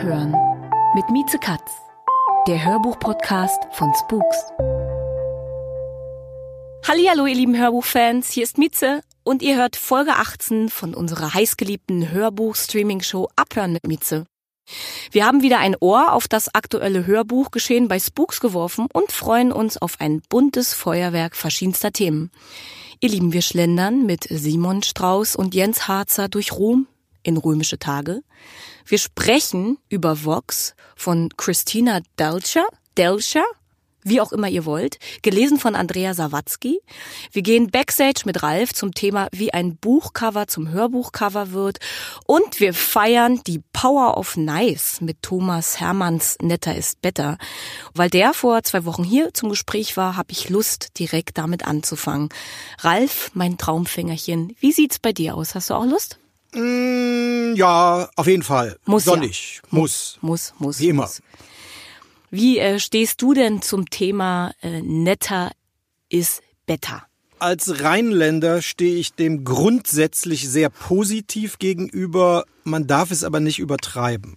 Abhören mit Mieze Katz, der Hörbuch-Podcast von Spooks. Hallihallo, ihr lieben Hörbuchfans, hier ist Mieze und ihr hört Folge 18 von unserer heißgeliebten Hörbuch-Streaming-Show Abhören mit Mieze. Wir haben wieder ein Ohr auf das aktuelle Hörbuchgeschehen bei Spooks geworfen und freuen uns auf ein buntes Feuerwerk verschiedenster Themen. Ihr Lieben, wir schlendern mit Simon Strauß und Jens Harzer durch Rom in römische Tage. Wir sprechen über Vox von Christina Delcher, Delcher, wie auch immer ihr wollt, gelesen von Andrea Sawatzki. Wir gehen backstage mit Ralf zum Thema, wie ein Buchcover zum Hörbuchcover wird. Und wir feiern die Power of Nice mit Thomas Hermanns Netter ist Better. Weil der vor zwei Wochen hier zum Gespräch war, habe ich Lust, direkt damit anzufangen. Ralf, mein Traumfängerchen, wie sieht's bei dir aus? Hast du auch Lust? Mm, ja, auf jeden Fall. Muss Soll ja. Muss. Muss, muss. Wie immer. Muss. Wie äh, stehst du denn zum Thema äh, netter ist better? Als Rheinländer stehe ich dem grundsätzlich sehr positiv gegenüber. Man darf es aber nicht übertreiben.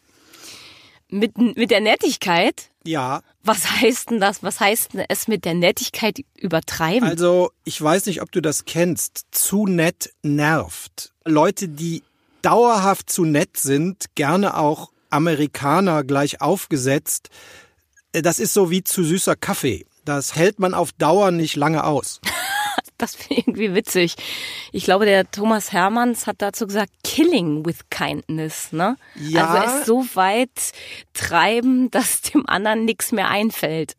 Mit, mit der Nettigkeit? Ja, Was heißt denn das? Was heißt denn es mit der Nettigkeit übertreiben? also ich weiß nicht, ob du das kennst. Zu nett nervt. Leute, die dauerhaft zu nett sind, gerne auch Amerikaner gleich aufgesetzt, äh, das ist so wie zu süßer Kaffee. Das hält man auf Dauer nicht lange aus. Das finde ich irgendwie witzig. Ich glaube, der Thomas Hermanns hat dazu gesagt, killing with kindness, ne? Ja. Also es so weit treiben, dass dem anderen nichts mehr einfällt.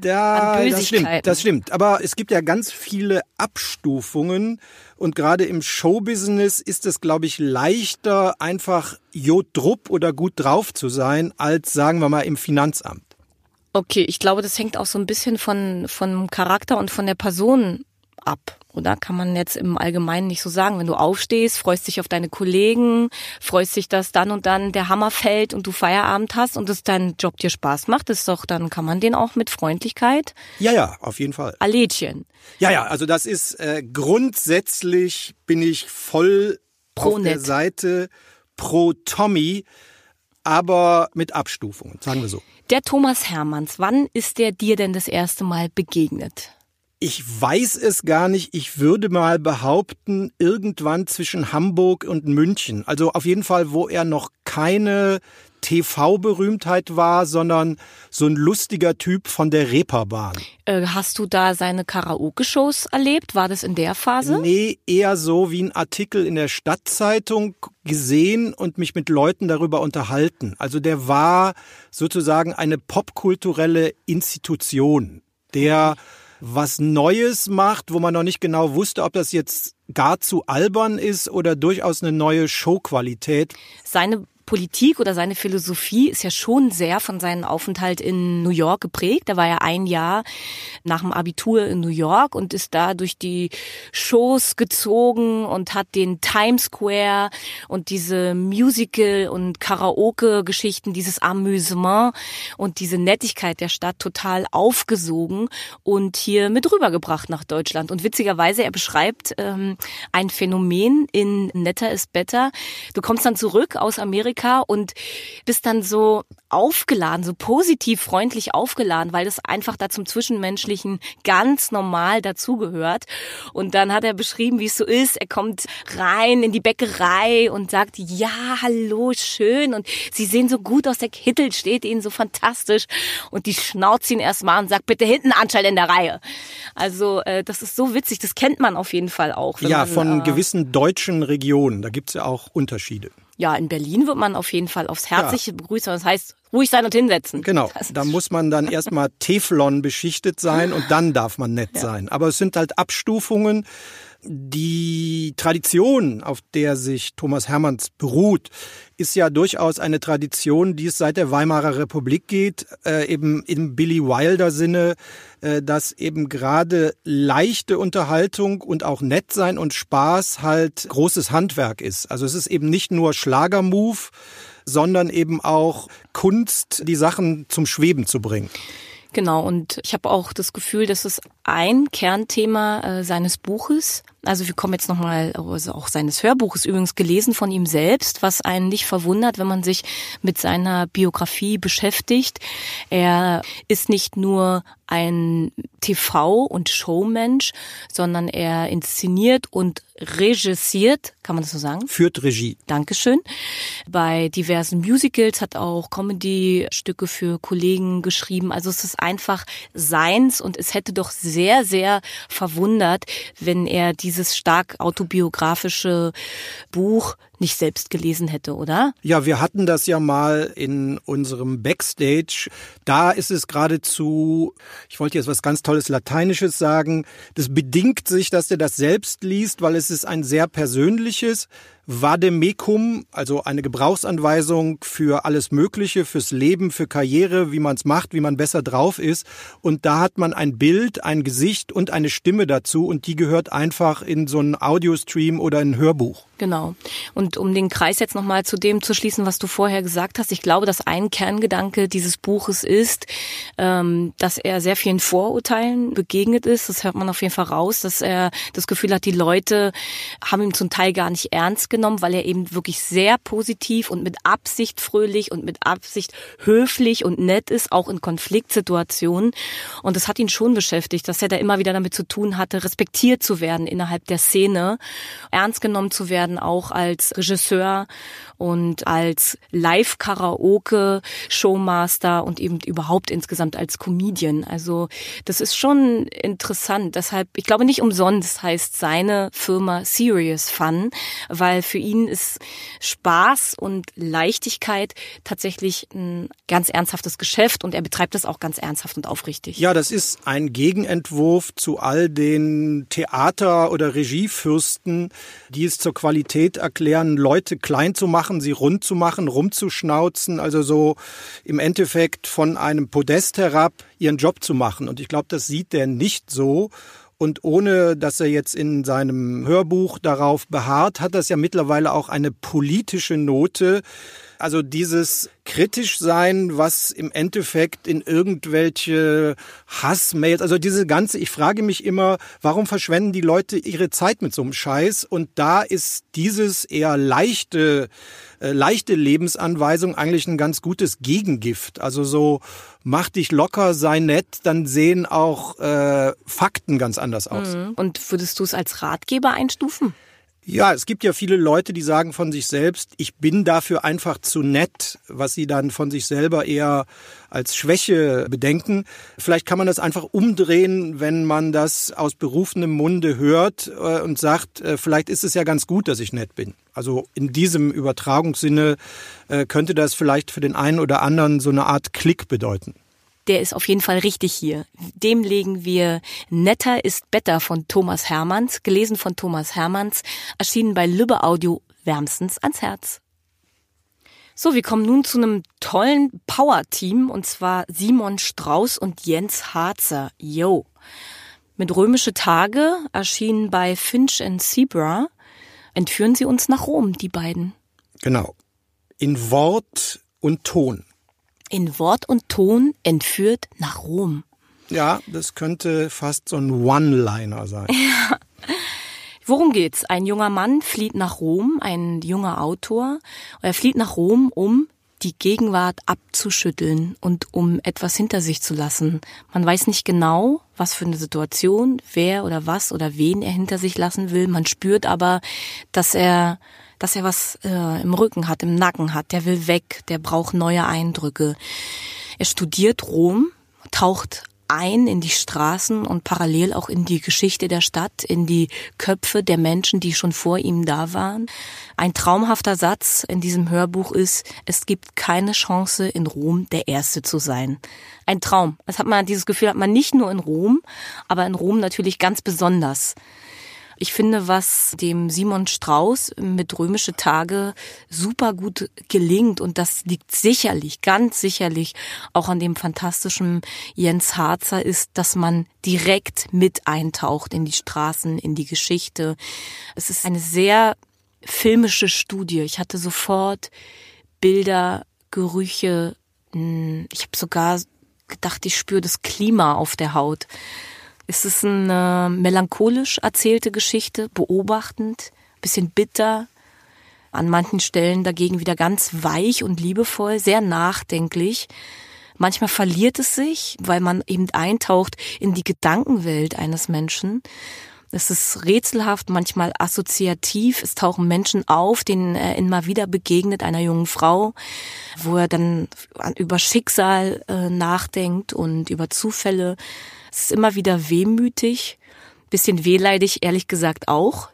Da, An das stimmt, das stimmt. Aber es gibt ja ganz viele Abstufungen und gerade im Showbusiness ist es, glaube ich, leichter, einfach jodrupp oder gut drauf zu sein, als sagen wir mal im Finanzamt. Okay, ich glaube, das hängt auch so ein bisschen von, vom Charakter und von der Person ab. Oder kann man jetzt im Allgemeinen nicht so sagen. Wenn du aufstehst, freust dich auf deine Kollegen, freust dich, dass dann und dann der Hammer fällt und du Feierabend hast und dass dein Job dir Spaß macht, ist doch, dann kann man den auch mit Freundlichkeit Ja, ja, auf jeden Fall. Allädchen. Ja, ja, also das ist äh, grundsätzlich bin ich voll Pro auf der nett. Seite pro Tommy, aber mit Abstufungen, sagen wir so. Der Thomas Hermanns, wann ist der dir denn das erste Mal begegnet? Ich weiß es gar nicht. Ich würde mal behaupten, irgendwann zwischen Hamburg und München. Also auf jeden Fall, wo er noch keine TV-Berühmtheit war, sondern so ein lustiger Typ von der Reeperbahn. Äh, hast du da seine Karaoke-Shows erlebt? War das in der Phase? Nee, eher so wie ein Artikel in der Stadtzeitung gesehen und mich mit Leuten darüber unterhalten. Also der war sozusagen eine popkulturelle Institution, der was Neues macht, wo man noch nicht genau wusste, ob das jetzt gar zu albern ist oder durchaus eine neue Showqualität. seine Politik oder seine Philosophie ist ja schon sehr von seinem Aufenthalt in New York geprägt. Er war ja ein Jahr nach dem Abitur in New York und ist da durch die Shows gezogen und hat den Times Square und diese Musical- und Karaoke-Geschichten, dieses Amüsement und diese Nettigkeit der Stadt total aufgesogen und hier mit rübergebracht nach Deutschland. Und witzigerweise, er beschreibt ähm, ein Phänomen in Netter is Better. Du kommst dann zurück aus Amerika und bist dann so aufgeladen, so positiv, freundlich aufgeladen, weil das einfach da zum Zwischenmenschlichen ganz normal dazugehört. Und dann hat er beschrieben, wie es so ist. Er kommt rein in die Bäckerei und sagt, ja, hallo, schön. Und sie sehen so gut aus, der Kittel steht ihnen so fantastisch. Und die schnauzt ihn erstmal und sagt, bitte hinten anstellen in der Reihe. Also äh, das ist so witzig, das kennt man auf jeden Fall auch. Ja, man, von äh, gewissen deutschen Regionen, da gibt's ja auch Unterschiede. Ja, in Berlin wird man auf jeden Fall aufs Herzliche begrüßt. Das heißt, ruhig sein und hinsetzen. Genau, da muss man dann erstmal Teflon beschichtet sein und dann darf man nett ja. sein. Aber es sind halt Abstufungen. Die Tradition, auf der sich Thomas Hermanns beruht, ist ja durchaus eine Tradition, die es seit der Weimarer Republik geht, äh, eben im Billy Wilder Sinne, äh, dass eben gerade leichte Unterhaltung und auch nett sein und Spaß halt großes Handwerk ist. Also es ist eben nicht nur Schlagermove, sondern eben auch Kunst, die Sachen zum Schweben zu bringen. Genau, und ich habe auch das Gefühl, dass es ein Kernthema äh, seines Buches also wir kommen jetzt nochmal, also auch seines Hörbuches übrigens gelesen von ihm selbst, was einen nicht verwundert, wenn man sich mit seiner Biografie beschäftigt. Er ist nicht nur ein TV- und Showmensch, sondern er inszeniert und regissiert, kann man das so sagen? Führt Regie. Dankeschön. Bei diversen Musicals hat auch Comedy-Stücke für Kollegen geschrieben. Also es ist einfach seins und es hätte doch sehr, sehr verwundert, wenn er die dieses stark autobiografische Buch nicht selbst gelesen hätte, oder? Ja, wir hatten das ja mal in unserem Backstage. Da ist es geradezu, ich wollte jetzt was ganz Tolles Lateinisches sagen, das bedingt sich, dass er das selbst liest, weil es ist ein sehr persönliches, Vademecum, also eine Gebrauchsanweisung für alles Mögliche, fürs Leben, für Karriere, wie man es macht, wie man besser drauf ist. Und da hat man ein Bild, ein Gesicht und eine Stimme dazu und die gehört einfach in so einen Audiostream oder ein Hörbuch. Genau. Und um den Kreis jetzt nochmal zu dem zu schließen, was du vorher gesagt hast, ich glaube, dass ein Kerngedanke dieses Buches ist, ähm, dass er sehr vielen Vorurteilen begegnet ist. Das hört man auf jeden Fall raus, dass er das Gefühl hat, die Leute haben ihn zum Teil gar nicht ernst genommen, weil er eben wirklich sehr positiv und mit Absicht fröhlich und mit Absicht höflich und nett ist, auch in Konfliktsituationen. Und das hat ihn schon beschäftigt, dass er da immer wieder damit zu tun hatte, respektiert zu werden innerhalb der Szene, ernst genommen zu werden, auch als Regisseur und als Live-Karaoke-Showmaster und eben überhaupt insgesamt als Comedian. Also das ist schon interessant. Deshalb, ich glaube nicht umsonst heißt seine Firma Serious Fun, weil für ihn ist Spaß und Leichtigkeit tatsächlich ein ganz ernsthaftes Geschäft und er betreibt das auch ganz ernsthaft und aufrichtig. Ja, das ist ein Gegenentwurf zu all den Theater- oder Regiefürsten, die es zur Qualität erklären, Leute klein zu machen machen, sie rund zu machen, rumzuschnauzen, also so im Endeffekt von einem Podest herab ihren Job zu machen. Und ich glaube, das sieht der nicht so. Und ohne dass er jetzt in seinem Hörbuch darauf beharrt, hat das ja mittlerweile auch eine politische Note. Also dieses kritisch sein, was im Endeffekt in irgendwelche Hassmails, also diese ganze, ich frage mich immer, warum verschwenden die Leute ihre Zeit mit so einem Scheiß? Und da ist dieses eher leichte, äh, leichte Lebensanweisung eigentlich ein ganz gutes Gegengift. Also so, mach dich locker, sei nett, dann sehen auch äh, Fakten ganz anders aus. Mhm. Und würdest du es als Ratgeber einstufen? Ja, es gibt ja viele Leute, die sagen von sich selbst, ich bin dafür einfach zu nett, was sie dann von sich selber eher als Schwäche bedenken. Vielleicht kann man das einfach umdrehen, wenn man das aus berufenem Munde hört äh, und sagt, äh, vielleicht ist es ja ganz gut, dass ich nett bin. Also in diesem Übertragungssinne äh, könnte das vielleicht für den einen oder anderen so eine Art Klick bedeuten der ist auf jeden Fall richtig hier. Dem legen wir Netter ist Better von Thomas Hermanns, gelesen von Thomas Hermanns, erschienen bei Lübbe Audio wärmstens ans Herz. So, wir kommen nun zu einem tollen Power-Team und zwar Simon Strauß und Jens Harzer. Yo. Mit Römische Tage erschienen bei Finch and Zebra. Entführen sie uns nach Rom, die beiden. Genau. In Wort und Ton in Wort und Ton entführt nach Rom. Ja, das könnte fast so ein One-Liner sein. Ja. Worum geht's? Ein junger Mann flieht nach Rom, ein junger Autor. Er flieht nach Rom, um die Gegenwart abzuschütteln und um etwas hinter sich zu lassen. Man weiß nicht genau, was für eine Situation, wer oder was oder wen er hinter sich lassen will. Man spürt aber, dass er dass er was äh, im Rücken hat, im Nacken hat. Der will weg, der braucht neue Eindrücke. Er studiert Rom, taucht ein in die Straßen und parallel auch in die Geschichte der Stadt, in die Köpfe der Menschen, die schon vor ihm da waren. Ein traumhafter Satz in diesem Hörbuch ist, es gibt keine Chance in Rom der Erste zu sein. Ein Traum. Das hat man, dieses Gefühl hat man nicht nur in Rom, aber in Rom natürlich ganz besonders. Ich finde, was dem Simon Strauß mit Römische Tage super gut gelingt und das liegt sicherlich, ganz sicherlich auch an dem fantastischen Jens Harzer ist, dass man direkt mit eintaucht in die Straßen, in die Geschichte. Es ist eine sehr filmische Studie. Ich hatte sofort Bilder, Gerüche. Hm, ich habe sogar gedacht, ich spüre das Klima auf der Haut. Es ist eine melancholisch erzählte Geschichte, beobachtend, bisschen bitter, an manchen Stellen dagegen wieder ganz weich und liebevoll, sehr nachdenklich. Manchmal verliert es sich, weil man eben eintaucht in die Gedankenwelt eines Menschen. Es ist rätselhaft, manchmal assoziativ. Es tauchen Menschen auf, denen er immer wieder begegnet, einer jungen Frau, wo er dann über Schicksal äh, nachdenkt und über Zufälle. Es ist immer wieder wehmütig, bisschen wehleidig, ehrlich gesagt auch.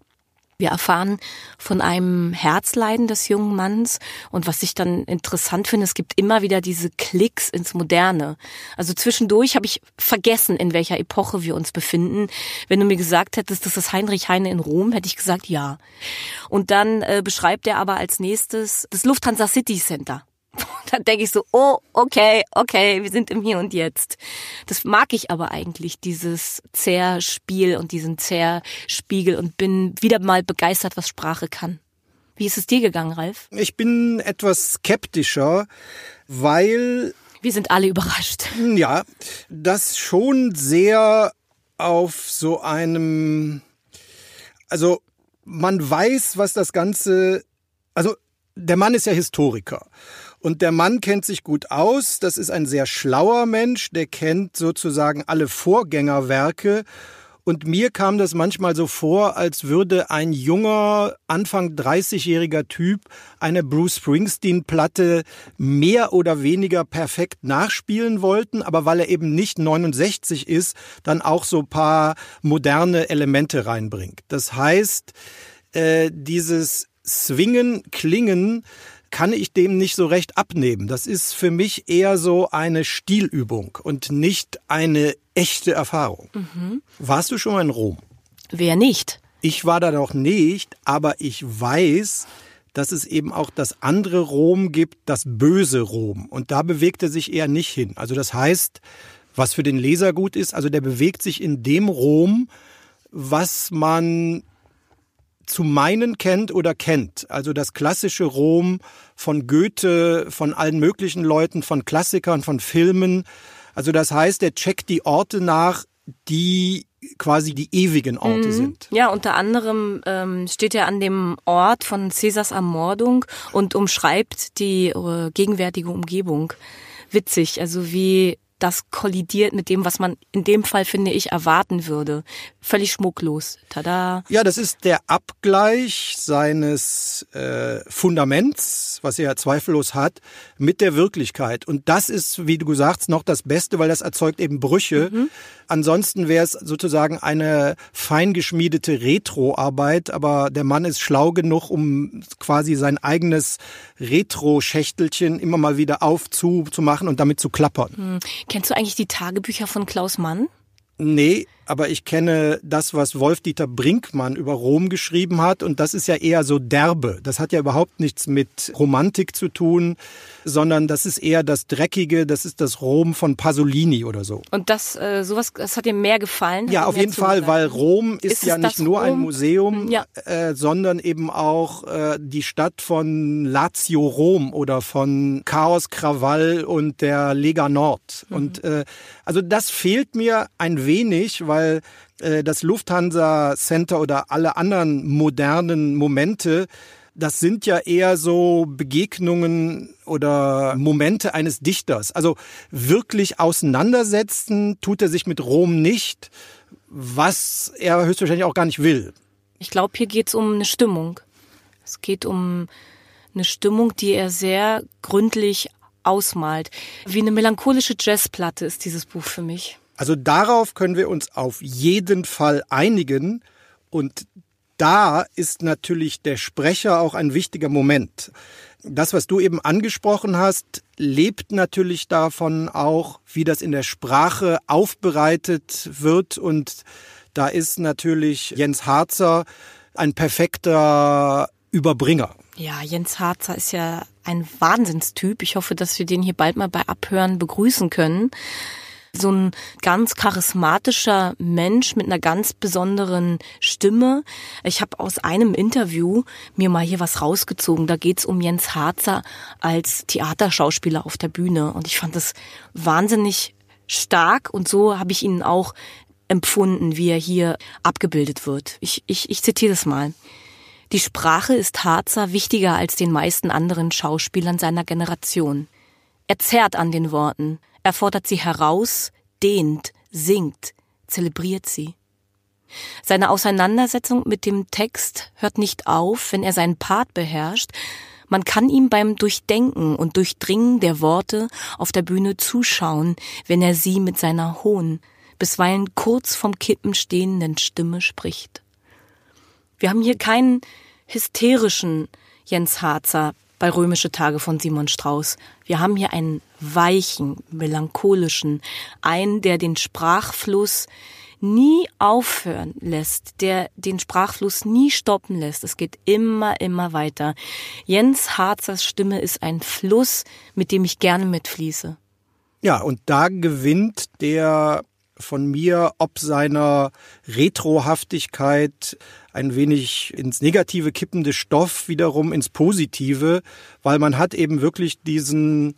Wir erfahren von einem Herzleiden des jungen Manns und was ich dann interessant finde, es gibt immer wieder diese Klicks ins Moderne. Also zwischendurch habe ich vergessen, in welcher Epoche wir uns befinden. Wenn du mir gesagt hättest, das ist Heinrich Heine in Rom, hätte ich gesagt ja. Und dann äh, beschreibt er aber als nächstes das Lufthansa City Center. dann denke ich so, oh, okay, okay, wir sind im Hier und Jetzt. Das mag ich aber eigentlich, dieses Zerspiel und diesen Zerspiegel und bin wieder mal begeistert, was Sprache kann. Wie ist es dir gegangen, Ralf? Ich bin etwas skeptischer, weil. Wir sind alle überrascht. Ja, das schon sehr auf so einem. Also, man weiß, was das Ganze. Also, der Mann ist ja Historiker. Und der Mann kennt sich gut aus. Das ist ein sehr schlauer Mensch. Der kennt sozusagen alle Vorgängerwerke. Und mir kam das manchmal so vor, als würde ein junger, Anfang 30-jähriger Typ eine Bruce Springsteen-Platte mehr oder weniger perfekt nachspielen wollten, aber weil er eben nicht 69 ist, dann auch so paar moderne Elemente reinbringt. Das heißt, äh, dieses Swingen, Klingen, kann ich dem nicht so recht abnehmen. Das ist für mich eher so eine Stilübung und nicht eine echte Erfahrung. Mhm. Warst du schon mal in Rom? Wer nicht? Ich war da noch nicht, aber ich weiß, dass es eben auch das andere Rom gibt, das böse Rom. Und da bewegt er sich eher nicht hin. Also das heißt, was für den Leser gut ist, also der bewegt sich in dem Rom, was man zu meinen kennt oder kennt. Also das klassische Rom von Goethe, von allen möglichen Leuten, von Klassikern, von Filmen. Also das heißt, er checkt die Orte nach, die quasi die ewigen Orte mhm. sind. Ja, unter anderem ähm, steht er an dem Ort von Caesars Ermordung und umschreibt die äh, gegenwärtige Umgebung. Witzig, also wie das kollidiert mit dem, was man in dem Fall, finde ich, erwarten würde. Völlig schmucklos. Tada. Ja, das ist der Abgleich seines äh, Fundaments, was er zweifellos hat, mit der Wirklichkeit. Und das ist, wie du sagst, noch das Beste, weil das erzeugt eben Brüche. Mhm. Ansonsten wäre es sozusagen eine feingeschmiedete Retro-Arbeit, aber der Mann ist schlau genug, um quasi sein eigenes Retro-Schächtelchen immer mal wieder aufzumachen und damit zu klappern. Mhm. Kennst du eigentlich die Tagebücher von Klaus Mann? Nee, aber ich kenne das, was Wolf-Dieter Brinkmann über Rom geschrieben hat. Und das ist ja eher so derbe. Das hat ja überhaupt nichts mit Romantik zu tun, sondern das ist eher das Dreckige, das ist das Rom von Pasolini oder so. Und das, äh, sowas, das hat dir mehr gefallen? Ja, auf jeden Fall, weil Rom ist, ist ja nicht nur Rom? ein Museum, ja. äh, sondern eben auch äh, die Stadt von Lazio Rom oder von Chaos Krawall und der Lega Nord. Mhm. Und äh, also das fehlt mir ein wenig, weil weil äh, das Lufthansa Center oder alle anderen modernen Momente das sind ja eher so Begegnungen oder Momente eines Dichters. Also wirklich auseinandersetzen tut er sich mit Rom nicht, was er höchstwahrscheinlich auch gar nicht will. Ich glaube, hier geht es um eine Stimmung. Es geht um eine Stimmung, die er sehr gründlich ausmalt. Wie eine melancholische Jazzplatte ist dieses Buch für mich. Also darauf können wir uns auf jeden Fall einigen. Und da ist natürlich der Sprecher auch ein wichtiger Moment. Das, was du eben angesprochen hast, lebt natürlich davon auch, wie das in der Sprache aufbereitet wird. Und da ist natürlich Jens Harzer ein perfekter Überbringer. Ja, Jens Harzer ist ja ein Wahnsinnstyp. Ich hoffe, dass wir den hier bald mal bei Abhören begrüßen können. So ein ganz charismatischer Mensch mit einer ganz besonderen Stimme. Ich habe aus einem Interview mir mal hier was rausgezogen. Da geht's um Jens Harzer als Theaterschauspieler auf der Bühne. Und ich fand das wahnsinnig stark und so habe ich ihn auch empfunden, wie er hier abgebildet wird. Ich, ich, ich zitiere das mal. Die Sprache ist Harzer wichtiger als den meisten anderen Schauspielern seiner Generation. Er zerrt an den Worten, er fordert sie heraus, dehnt, singt, zelebriert sie. Seine Auseinandersetzung mit dem Text hört nicht auf, wenn er seinen Part beherrscht. Man kann ihm beim Durchdenken und Durchdringen der Worte auf der Bühne zuschauen, wenn er sie mit seiner hohen, bisweilen kurz vom Kippen stehenden Stimme spricht. Wir haben hier keinen hysterischen Jens Harzer bei Römische Tage von Simon Strauß. Wir haben hier einen weichen, melancholischen, einen, der den Sprachfluss nie aufhören lässt, der den Sprachfluss nie stoppen lässt. Es geht immer, immer weiter. Jens Harzers Stimme ist ein Fluss, mit dem ich gerne mitfließe. Ja, und da gewinnt der von mir ob seiner Retrohaftigkeit ein wenig ins Negative kippende Stoff wiederum ins Positive, weil man hat eben wirklich diesen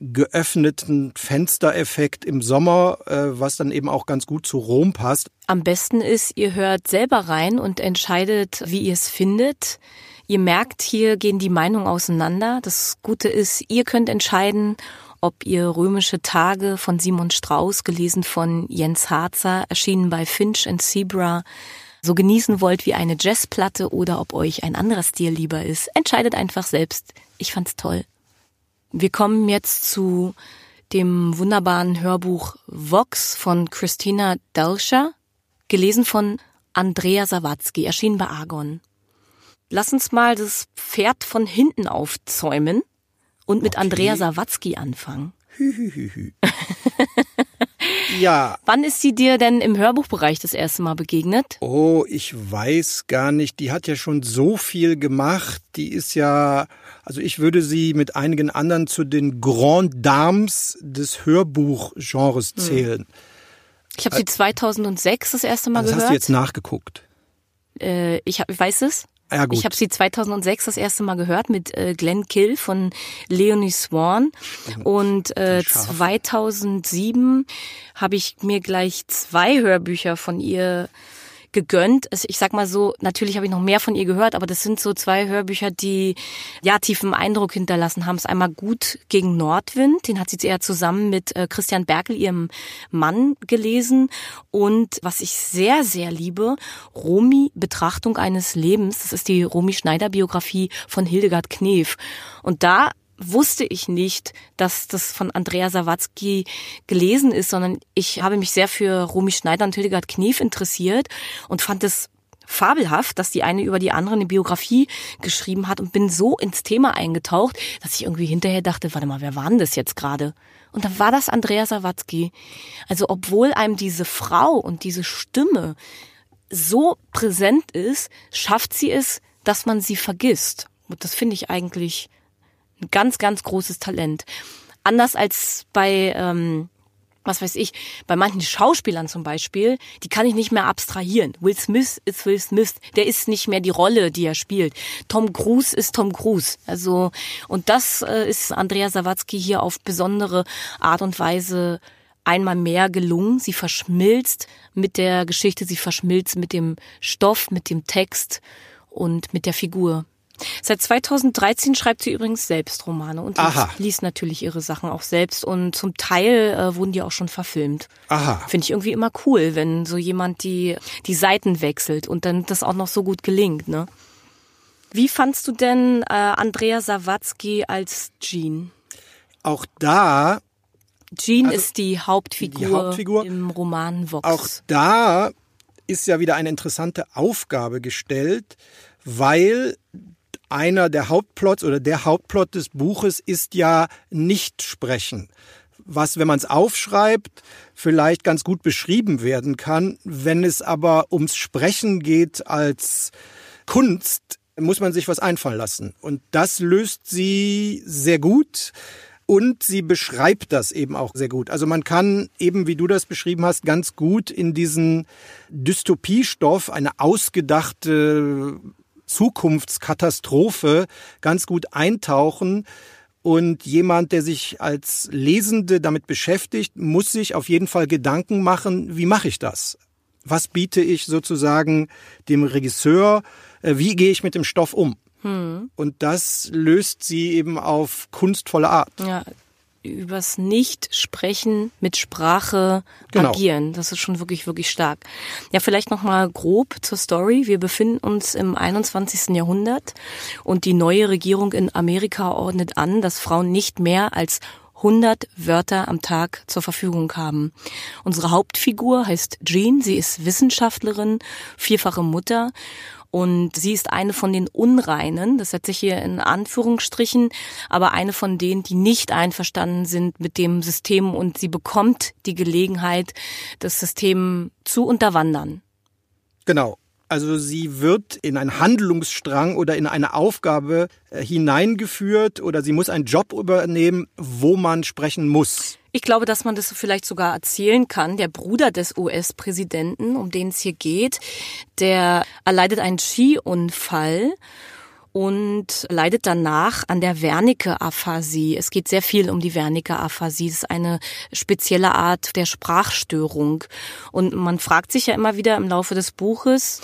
geöffneten Fenstereffekt im Sommer, äh, was dann eben auch ganz gut zu Rom passt. Am besten ist, ihr hört selber rein und entscheidet, wie ihr es findet. Ihr merkt, hier gehen die Meinungen auseinander. Das Gute ist, ihr könnt entscheiden, ob ihr Römische Tage von Simon Strauß, gelesen von Jens Harzer, erschienen bei Finch and Zebra, so genießen wollt wie eine Jazzplatte oder ob euch ein anderer Stil lieber ist. Entscheidet einfach selbst. Ich fand's toll. Wir kommen jetzt zu dem wunderbaren Hörbuch Vox von Christina Delscher, gelesen von Andrea Sawatzki, erschienen bei Argon. Lass uns mal das Pferd von hinten aufzäumen und mit okay. Andrea Sawatzki anfangen. ja. Wann ist sie dir denn im Hörbuchbereich das erste Mal begegnet? Oh, ich weiß gar nicht. Die hat ja schon so viel gemacht. Die ist ja, also ich würde sie mit einigen anderen zu den Grand Dames des Hörbuchgenres hm. zählen. Hm. Ich habe sie 2006 das erste Mal also das gehört. Hast du jetzt nachgeguckt? Äh, ich, hab, ich weiß es. Ja, gut. Ich habe sie 2006 das erste Mal gehört mit äh, Glenn Kill von Leonie Swan. Und äh, 2007 habe ich mir gleich zwei Hörbücher von ihr gegönnt. Ich sag mal so, natürlich habe ich noch mehr von ihr gehört, aber das sind so zwei Hörbücher, die ja tiefen Eindruck hinterlassen haben. Es einmal gut gegen Nordwind, den hat sie eher zusammen mit äh, Christian Berkel, ihrem Mann, gelesen. Und was ich sehr, sehr liebe, Romy Betrachtung eines Lebens. Das ist die Romy Schneider Biografie von Hildegard Knef. Und da wusste ich nicht, dass das von Andrea Sawatzki gelesen ist, sondern ich habe mich sehr für Romy Schneider und Hildegard Knief interessiert und fand es fabelhaft, dass die eine über die andere eine Biografie geschrieben hat und bin so ins Thema eingetaucht, dass ich irgendwie hinterher dachte, warte mal, wer war denn das jetzt gerade? Und dann war das Andrea Sawatzki. Also obwohl einem diese Frau und diese Stimme so präsent ist, schafft sie es, dass man sie vergisst. Und das finde ich eigentlich ganz, ganz großes Talent. Anders als bei, ähm, was weiß ich, bei manchen Schauspielern zum Beispiel, die kann ich nicht mehr abstrahieren. Will Smith ist Will Smith, der ist nicht mehr die Rolle, die er spielt. Tom Cruise ist Tom Cruise. Also, und das äh, ist Andrea Sawatzki hier auf besondere Art und Weise einmal mehr gelungen. Sie verschmilzt mit der Geschichte, sie verschmilzt mit dem Stoff, mit dem Text und mit der Figur. Seit 2013 schreibt sie übrigens selbst Romane und liest, liest, natürlich ihre Sachen auch selbst und zum Teil äh, wurden die auch schon verfilmt. Aha. Finde ich irgendwie immer cool, wenn so jemand die, die Seiten wechselt und dann das auch noch so gut gelingt, ne? Wie fandst du denn äh, Andrea Sawatzki als Jean? Auch da Jean also, ist die Hauptfigur, die Hauptfigur im Roman Vox. Auch da ist ja wieder eine interessante Aufgabe gestellt, weil einer der Hauptplots oder der Hauptplot des Buches ist ja nicht sprechen. Was, wenn man es aufschreibt, vielleicht ganz gut beschrieben werden kann. Wenn es aber ums Sprechen geht als Kunst, muss man sich was einfallen lassen. Und das löst sie sehr gut. Und sie beschreibt das eben auch sehr gut. Also man kann eben, wie du das beschrieben hast, ganz gut in diesen Dystopiestoff, eine ausgedachte Zukunftskatastrophe ganz gut eintauchen. Und jemand, der sich als Lesende damit beschäftigt, muss sich auf jeden Fall Gedanken machen, wie mache ich das? Was biete ich sozusagen dem Regisseur? Äh, wie gehe ich mit dem Stoff um? Hm. Und das löst sie eben auf kunstvolle Art. Ja, übers Nicht-Sprechen mit Sprache genau. agieren. Das ist schon wirklich, wirklich stark. Ja, vielleicht nochmal grob zur Story. Wir befinden uns im 21. Jahrhundert und die neue Regierung in Amerika ordnet an, dass Frauen nicht mehr als 100 Wörter am Tag zur Verfügung haben. Unsere Hauptfigur heißt Jean. Sie ist Wissenschaftlerin, vierfache Mutter und sie ist eine von den Unreinen, das setze ich hier in Anführungsstrichen, aber eine von denen, die nicht einverstanden sind mit dem System und sie bekommt die Gelegenheit, das System zu unterwandern. Genau. Also sie wird in einen Handlungsstrang oder in eine Aufgabe äh, hineingeführt oder sie muss einen Job übernehmen, wo man sprechen muss. Ich glaube, dass man das vielleicht sogar erzählen kann. Der Bruder des US-Präsidenten, um den es hier geht, der erleidet einen Skiunfall und leidet danach an der Wernicke-Aphasie. Es geht sehr viel um die Wernicke-Aphasie. Das ist eine spezielle Art der Sprachstörung. Und man fragt sich ja immer wieder im Laufe des Buches,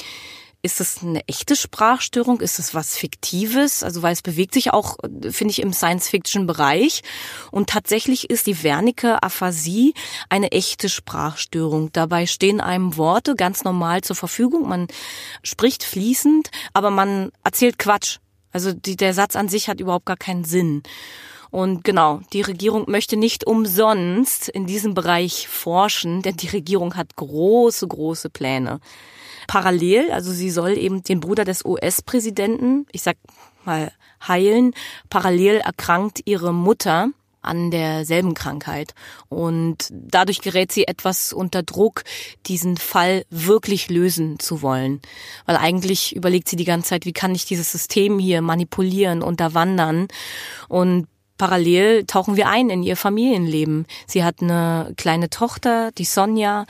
ist das eine echte Sprachstörung? Ist es was Fiktives? Also weil es bewegt sich auch, finde ich, im Science-Fiction-Bereich. Und tatsächlich ist die Wernicke-Aphasie eine echte Sprachstörung. Dabei stehen einem Worte ganz normal zur Verfügung. Man spricht fließend, aber man erzählt Quatsch. Also die, der Satz an sich hat überhaupt gar keinen Sinn. Und genau, die Regierung möchte nicht umsonst in diesem Bereich forschen, denn die Regierung hat große, große Pläne parallel, also sie soll eben den Bruder des US-Präsidenten, ich sag mal, heilen. Parallel erkrankt ihre Mutter an derselben Krankheit. Und dadurch gerät sie etwas unter Druck, diesen Fall wirklich lösen zu wollen. Weil eigentlich überlegt sie die ganze Zeit, wie kann ich dieses System hier manipulieren, unterwandern. Und parallel tauchen wir ein in ihr Familienleben. Sie hat eine kleine Tochter, die Sonja.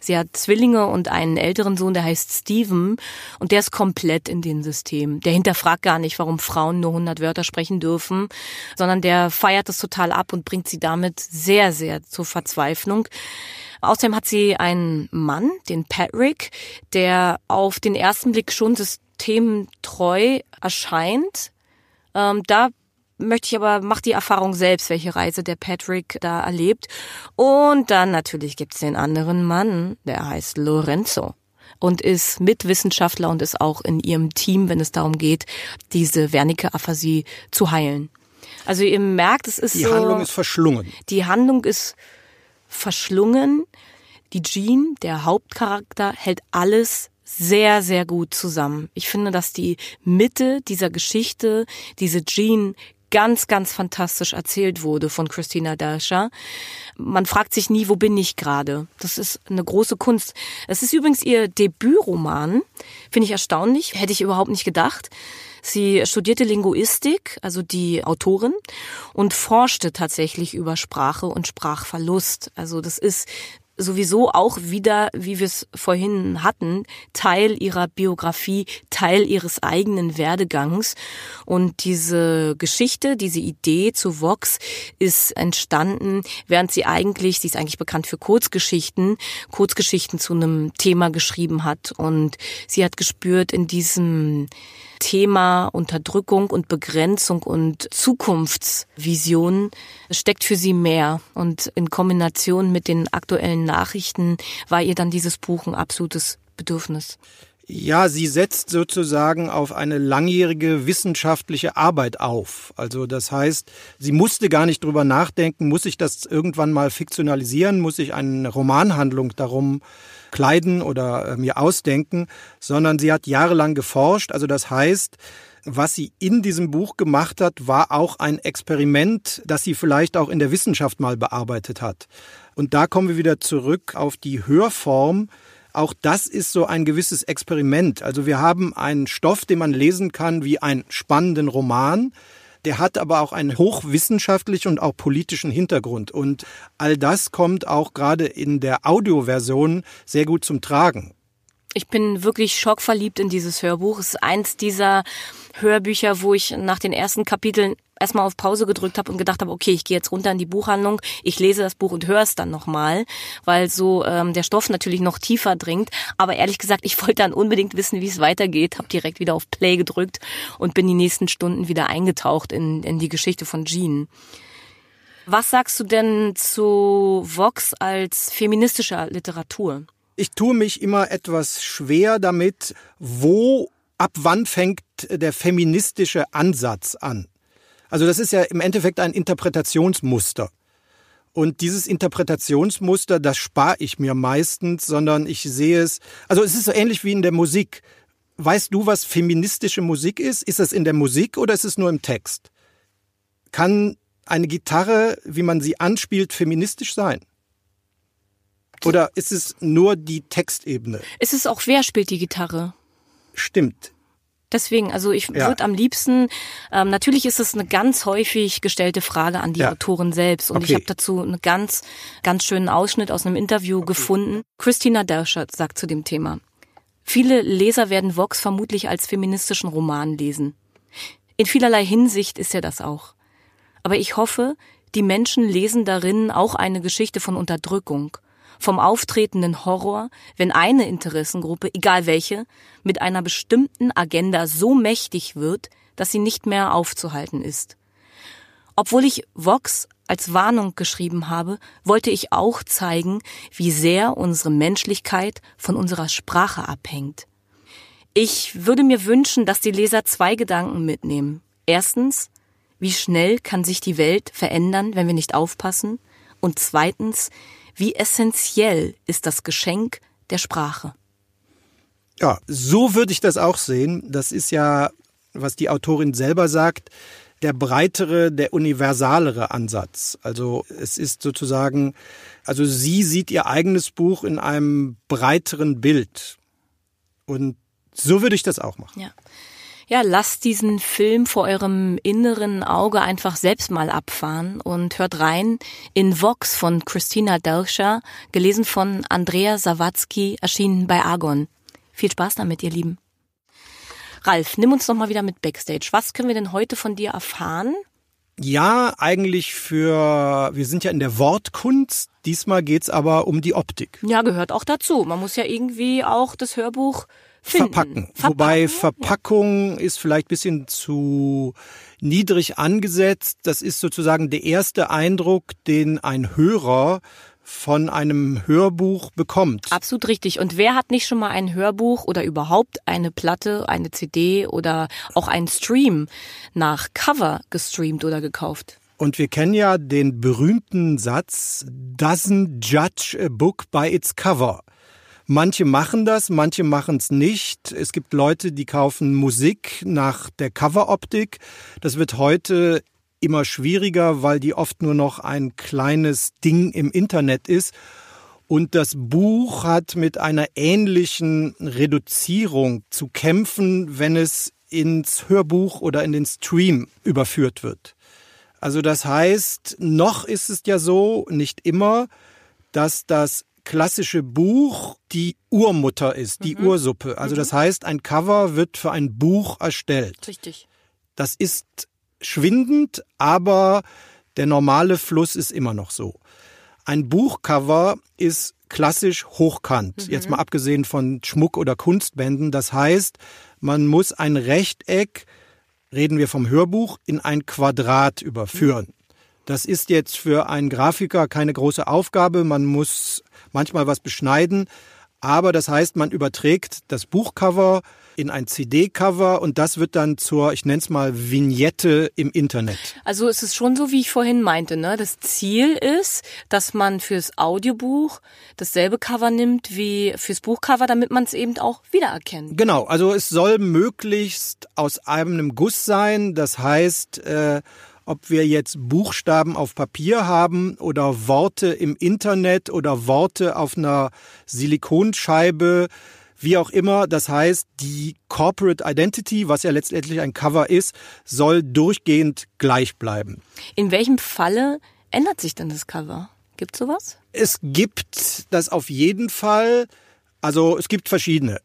Sie hat Zwillinge und einen älteren Sohn, der heißt Steven und der ist komplett in den System. Der hinterfragt gar nicht, warum Frauen nur 100 Wörter sprechen dürfen, sondern der feiert es total ab und bringt sie damit sehr, sehr zur Verzweiflung. Außerdem hat sie einen Mann, den Patrick, der auf den ersten Blick schon systemtreu erscheint. Ähm, da möchte ich aber, mach die Erfahrung selbst, welche Reise der Patrick da erlebt. Und dann natürlich gibt's den anderen Mann, der heißt Lorenzo und ist Mitwissenschaftler und ist auch in ihrem Team, wenn es darum geht, diese Wernicke-Aphasie zu heilen. Also ihr merkt, es ist Die so, Handlung ist verschlungen. Die Handlung ist verschlungen. Die Jean, der Hauptcharakter, hält alles sehr, sehr gut zusammen. Ich finde, dass die Mitte dieser Geschichte, diese Jean ganz, ganz fantastisch erzählt wurde von Christina Dasha. Man fragt sich nie, wo bin ich gerade? Das ist eine große Kunst. Es ist übrigens ihr Debütroman. Finde ich erstaunlich. Hätte ich überhaupt nicht gedacht. Sie studierte Linguistik, also die Autorin, und forschte tatsächlich über Sprache und Sprachverlust. Also das ist sowieso auch wieder, wie wir es vorhin hatten, Teil ihrer Biografie, Teil ihres eigenen Werdegangs. Und diese Geschichte, diese Idee zu Vox ist entstanden, während sie eigentlich, sie ist eigentlich bekannt für Kurzgeschichten, Kurzgeschichten zu einem Thema geschrieben hat. Und sie hat gespürt, in diesem Thema Unterdrückung und Begrenzung und Zukunftsvision steckt für sie mehr. Und in Kombination mit den aktuellen Nachrichten war ihr dann dieses Buch ein absolutes Bedürfnis. Ja, sie setzt sozusagen auf eine langjährige wissenschaftliche Arbeit auf. Also das heißt, sie musste gar nicht drüber nachdenken, muss ich das irgendwann mal fiktionalisieren, muss ich eine Romanhandlung darum kleiden oder äh, mir ausdenken, sondern sie hat jahrelang geforscht. Also das heißt, was sie in diesem Buch gemacht hat, war auch ein Experiment, das sie vielleicht auch in der Wissenschaft mal bearbeitet hat. Und da kommen wir wieder zurück auf die Hörform auch das ist so ein gewisses Experiment. Also wir haben einen Stoff, den man lesen kann wie einen spannenden Roman. Der hat aber auch einen hochwissenschaftlichen und auch politischen Hintergrund. Und all das kommt auch gerade in der Audioversion sehr gut zum Tragen. Ich bin wirklich schockverliebt in dieses Hörbuch. Es ist eins dieser Hörbücher, wo ich nach den ersten Kapiteln erstmal auf Pause gedrückt habe und gedacht habe, okay, ich gehe jetzt runter in die Buchhandlung, ich lese das Buch und höre es dann nochmal, weil so ähm, der Stoff natürlich noch tiefer dringt. Aber ehrlich gesagt, ich wollte dann unbedingt wissen, wie es weitergeht, habe direkt wieder auf Play gedrückt und bin die nächsten Stunden wieder eingetaucht in, in die Geschichte von Jean. Was sagst du denn zu Vox als feministischer Literatur? Ich tue mich immer etwas schwer damit, wo ab wann fängt der feministische Ansatz an? Also das ist ja im Endeffekt ein Interpretationsmuster. Und dieses Interpretationsmuster, das spare ich mir meistens, sondern ich sehe es, also es ist so ähnlich wie in der Musik. Weißt du, was feministische Musik ist? Ist es in der Musik oder ist es nur im Text? Kann eine Gitarre, wie man sie anspielt, feministisch sein? Oder ist es nur die Textebene? Ist es auch, wer spielt die Gitarre? Stimmt. Deswegen, also ich ja. würde am liebsten, ähm, natürlich ist es eine ganz häufig gestellte Frage an die ja. Autorin selbst. Und okay. ich habe dazu einen ganz, ganz schönen Ausschnitt aus einem Interview okay. gefunden. Christina Derschert sagt zu dem Thema. Viele Leser werden Vox vermutlich als feministischen Roman lesen. In vielerlei Hinsicht ist er das auch. Aber ich hoffe, die Menschen lesen darin auch eine Geschichte von Unterdrückung, vom auftretenden Horror, wenn eine Interessengruppe, egal welche, mit einer bestimmten Agenda so mächtig wird, dass sie nicht mehr aufzuhalten ist. Obwohl ich Vox als Warnung geschrieben habe, wollte ich auch zeigen, wie sehr unsere Menschlichkeit von unserer Sprache abhängt. Ich würde mir wünschen, dass die Leser zwei Gedanken mitnehmen. Erstens, wie schnell kann sich die Welt verändern, wenn wir nicht aufpassen? Und zweitens, wie essentiell ist das Geschenk der Sprache? Ja, so würde ich das auch sehen. Das ist ja, was die Autorin selber sagt, der breitere, der universalere Ansatz. Also es ist sozusagen, also sie sieht ihr eigenes Buch in einem breiteren Bild. Und so würde ich das auch machen. Ja ja, lasst diesen Film vor eurem inneren Auge einfach selbst mal abfahren und hört rein in Vox von Christina Delscher, gelesen von Andrea Sawatzki, erschienen bei Argon. Viel Spaß damit, ihr Lieben. Ralf, nimm uns doch mal wieder mit Backstage. Was können wir denn heute von dir erfahren? Ja, eigentlich für, wir sind ja in der Wortkunst. Diesmal geht's aber um die Optik. Ja, gehört auch dazu. Man muss ja irgendwie auch das Hörbuch Finden. Verpacken. Verpacken. Wobei Verpackung ja. ist vielleicht bisschen zu niedrig angesetzt. Das ist sozusagen der erste Eindruck, den ein Hörer von einem Hörbuch bekommt. Absolut richtig. Und wer hat nicht schon mal ein Hörbuch oder überhaupt eine Platte, eine CD oder auch einen Stream nach Cover gestreamt oder gekauft? Und wir kennen ja den berühmten Satz, doesn't judge a book by its cover. Manche machen das, manche machen es nicht. Es gibt Leute, die kaufen Musik nach der Coveroptik. Das wird heute immer schwieriger, weil die oft nur noch ein kleines Ding im Internet ist. Und das Buch hat mit einer ähnlichen Reduzierung zu kämpfen, wenn es ins Hörbuch oder in den Stream überführt wird. Also das heißt, noch ist es ja so, nicht immer, dass das klassische Buch die Urmutter ist, die mhm. Ursuppe. Also mhm. das heißt, ein Cover wird für ein Buch erstellt. Richtig. Das ist schwindend, aber der normale Fluss ist immer noch so. Ein Buchcover ist klassisch hochkant, mhm. jetzt mal abgesehen von Schmuck- oder Kunstbänden. Das heißt, man muss ein Rechteck, reden wir vom Hörbuch, in ein Quadrat überführen. Das ist jetzt für einen Grafiker keine große Aufgabe. Man muss manchmal was beschneiden. Aber das heißt, man überträgt das Buchcover in ein CD-Cover und das wird dann zur, ich nenne es mal, Vignette im Internet. Also es ist schon so, wie ich vorhin meinte, ne? Das Ziel ist, dass man fürs Audiobuch dasselbe Cover nimmt wie fürs Buchcover, damit man es eben auch wiedererkennt. Genau, also es soll möglichst aus einem Guss sein. Das heißt, äh, ob wir jetzt Buchstaben auf Papier haben oder Worte im Internet oder Worte auf einer Silikonscheibe, wie auch immer. Das heißt, die Corporate Identity, was ja letztendlich ein Cover ist, soll durchgehend gleich bleiben. In welchem Falle ändert sich denn das Cover? Gibt sowas? Es gibt das auf jeden Fall. Also es gibt verschiedene.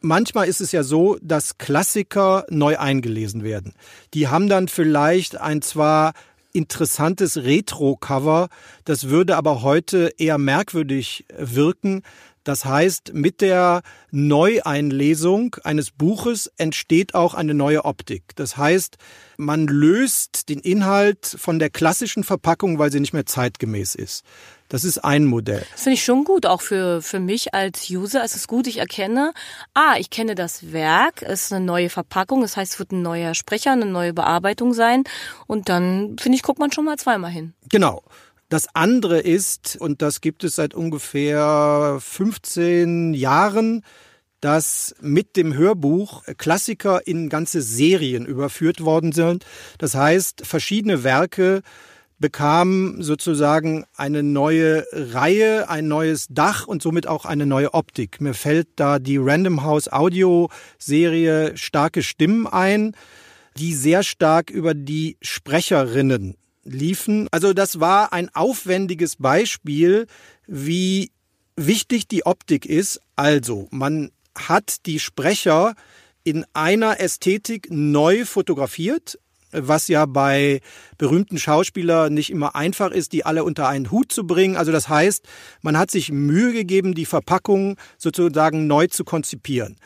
Manchmal ist es ja so, dass Klassiker neu eingelesen werden. Die haben dann vielleicht ein zwar interessantes Retro-Cover, das würde aber heute eher merkwürdig wirken. Das heißt, mit der Neueinlesung eines Buches entsteht auch eine neue Optik. Das heißt, man löst den Inhalt von der klassischen Verpackung, weil sie nicht mehr zeitgemäß ist. Das ist ein Modell. Das finde ich schon gut, auch für, für mich als User. Es ist gut, ich erkenne, ah, ich kenne das Werk, es ist eine neue Verpackung, das heißt, es wird ein neuer Sprecher, eine neue Bearbeitung sein. Und dann, finde ich, guckt man schon mal zweimal hin. Genau. Das andere ist, und das gibt es seit ungefähr 15 Jahren, dass mit dem Hörbuch Klassiker in ganze Serien überführt worden sind. Das heißt, verschiedene Werke bekam sozusagen eine neue Reihe, ein neues Dach und somit auch eine neue Optik. Mir fällt da die Random House Audio Serie Starke Stimmen ein, die sehr stark über die Sprecherinnen liefen. Also das war ein aufwendiges Beispiel, wie wichtig die Optik ist. Also man hat die Sprecher in einer Ästhetik neu fotografiert, was ja bei berühmten Schauspielern nicht immer einfach ist, die alle unter einen Hut zu bringen. Also das heißt, man hat sich Mühe gegeben, die Verpackung sozusagen neu zu konzipieren.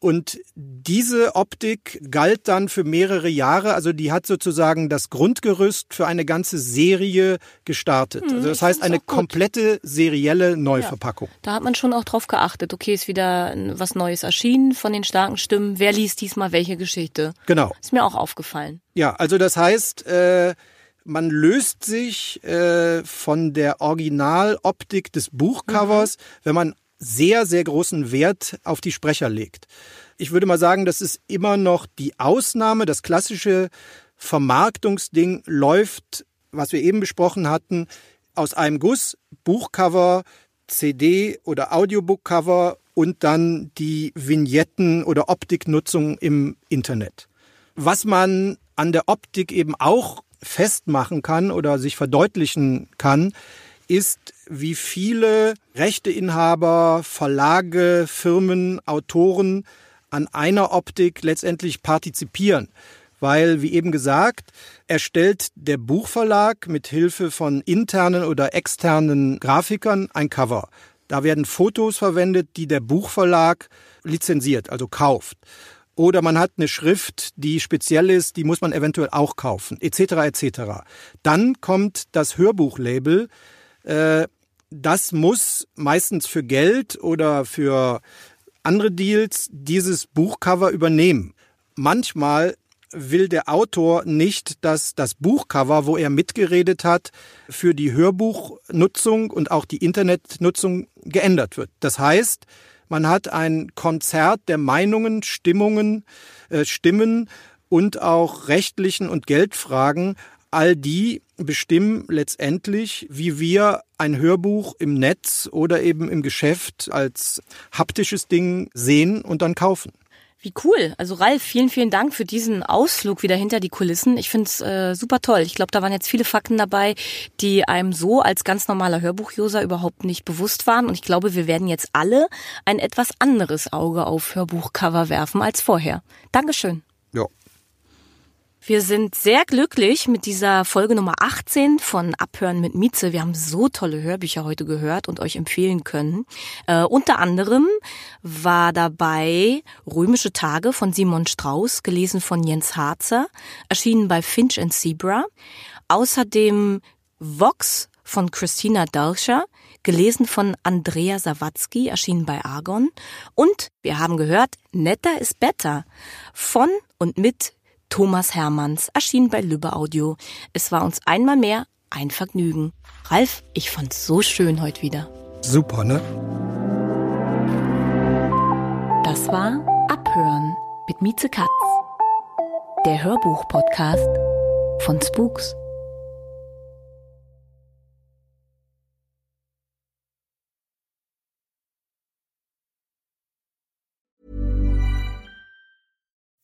Und diese Optik galt dann für mehrere Jahre. Also die hat sozusagen das Grundgerüst für eine ganze Serie gestartet. Hm, also das heißt eine komplette serielle Neuverpackung. Ja, da hat man schon auch drauf geachtet. Okay, ist wieder was Neues erschienen von den starken Stimmen. Wer liest diesmal welche Geschichte? Genau. Ist mir auch aufgefallen. Ja, also das heißt, äh, man löst sich äh, von der Originaloptik des Buchcovers, mhm. wenn man sehr, sehr großen Wert auf die Sprecher legt. Ich würde mal sagen, das ist immer noch die Ausnahme. Das klassische Vermarktungsding läuft, was wir eben besprochen hatten, aus einem Guss, Buchcover, CD oder Audiobookcover und dann die Vignetten oder Optiknutzung im Internet. Was man an der Optik eben auch festmachen kann oder sich verdeutlichen kann, ist, wie viele Rechteinhaber, Verlage, Firmen, Autoren an einer Optik letztendlich partizipieren. Weil, wie eben gesagt, erstellt der Buchverlag mit Hilfe von internen oder externen Grafikern ein Cover. Da werden Fotos verwendet, die der Buchverlag lizenziert, also kauft. Oder man hat eine Schrift, die speziell ist, die muss man eventuell auch kaufen, etc. etc. Dann kommt das Hörbuchlabel, das muss meistens für Geld oder für andere Deals dieses Buchcover übernehmen. Manchmal will der Autor nicht, dass das Buchcover, wo er mitgeredet hat, für die Hörbuchnutzung und auch die Internetnutzung geändert wird. Das heißt, man hat ein Konzert der Meinungen, Stimmungen, äh, Stimmen und auch rechtlichen und Geldfragen all die bestimmen letztendlich, wie wir ein Hörbuch im Netz oder eben im Geschäft als haptisches Ding sehen und dann kaufen. Wie cool. Also Ralf, vielen, vielen Dank für diesen Ausflug wieder hinter die Kulissen. Ich finde es äh, super toll. Ich glaube, da waren jetzt viele Fakten dabei, die einem so als ganz normaler Hörbuchuser überhaupt nicht bewusst waren. Und ich glaube, wir werden jetzt alle ein etwas anderes Auge auf Hörbuchcover werfen als vorher. Dankeschön. Wir sind sehr glücklich mit dieser Folge Nummer 18 von Abhören mit Mieze. Wir haben so tolle Hörbücher heute gehört und euch empfehlen können. Äh, unter anderem war dabei Römische Tage von Simon Strauß, gelesen von Jens Harzer, erschienen bei Finch and Zebra. Außerdem Vox von Christina Dalscher, gelesen von Andrea Sawatzki, erschienen bei Argon. Und wir haben gehört, Netter ist better von und mit Thomas Hermanns, erschienen bei Lübbe Audio. Es war uns einmal mehr ein Vergnügen. Ralf, ich fand's so schön heute wieder. Super, ne? Das war Abhören mit Mieze Katz. Der Hörbuch-Podcast von Spooks.